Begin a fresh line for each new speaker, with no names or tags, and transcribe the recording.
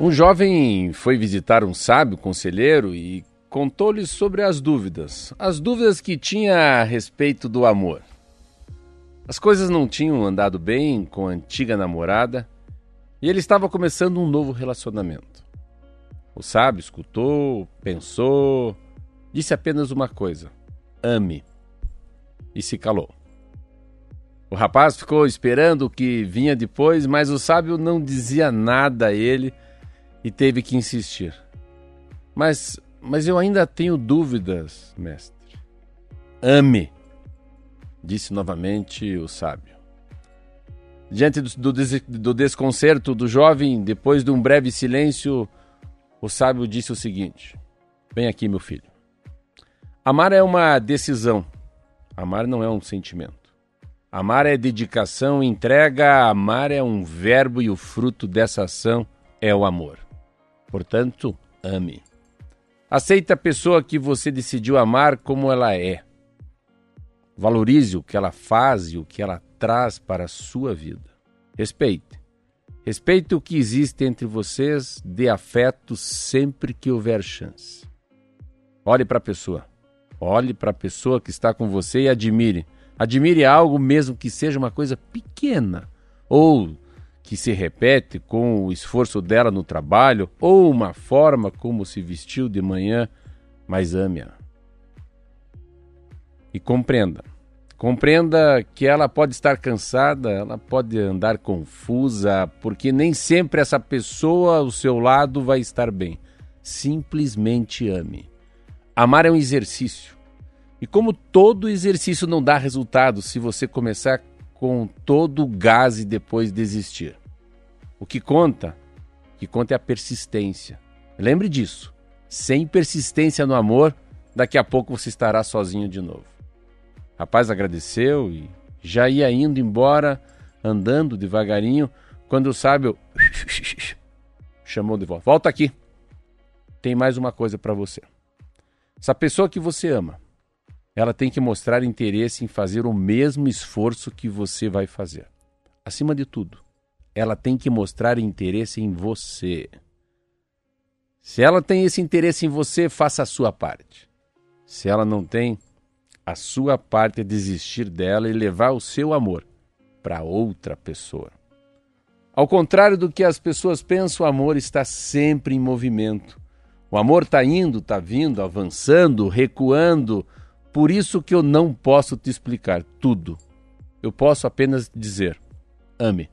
Um jovem foi visitar um sábio conselheiro e contou-lhe sobre as dúvidas, as dúvidas que tinha a respeito do amor. As coisas não tinham andado bem com a antiga namorada e ele estava começando um novo relacionamento. O sábio escutou, pensou, disse apenas uma coisa: ame. E se calou. O rapaz ficou esperando o que vinha depois, mas o sábio não dizia nada a ele e teve que insistir. Mas, mas eu ainda tenho dúvidas, mestre. Ame, disse novamente o sábio. Diante do, do, do desconcerto do jovem, depois de um breve silêncio, o sábio disse o seguinte: Vem aqui, meu filho. Amar é uma decisão, amar não é um sentimento. Amar é dedicação, entrega, amar é um verbo e o fruto dessa ação é o amor. Portanto, ame. Aceite a pessoa que você decidiu amar como ela é. Valorize o que ela faz e o que ela traz para a sua vida. Respeite. Respeite o que existe entre vocês, dê afeto sempre que houver chance. Olhe para a pessoa. Olhe para a pessoa que está com você e admire. Admire algo mesmo que seja uma coisa pequena ou que se repete com o esforço dela no trabalho ou uma forma como se vestiu de manhã, mas ame-a. E compreenda. Compreenda que ela pode estar cansada, ela pode andar confusa, porque nem sempre essa pessoa ao seu lado vai estar bem. Simplesmente ame. Amar é um exercício. E como todo exercício não dá resultado se você começar com todo o gás e depois desistir. O que conta, o que conta é a persistência. Lembre disso. Sem persistência no amor, daqui a pouco você estará sozinho de novo. Rapaz agradeceu e já ia indo embora, andando devagarinho, quando o sábio chamou de volta. Volta aqui. Tem mais uma coisa para você. Essa pessoa que você ama, ela tem que mostrar interesse em fazer o mesmo esforço que você vai fazer. Acima de tudo, ela tem que mostrar interesse em você. Se ela tem esse interesse em você, faça a sua parte. Se ela não tem, a sua parte é desistir dela e levar o seu amor para outra pessoa. Ao contrário do que as pessoas pensam, o amor está sempre em movimento. O amor está indo, está vindo, avançando, recuando, por isso que eu não posso te explicar tudo. Eu posso apenas dizer: ame.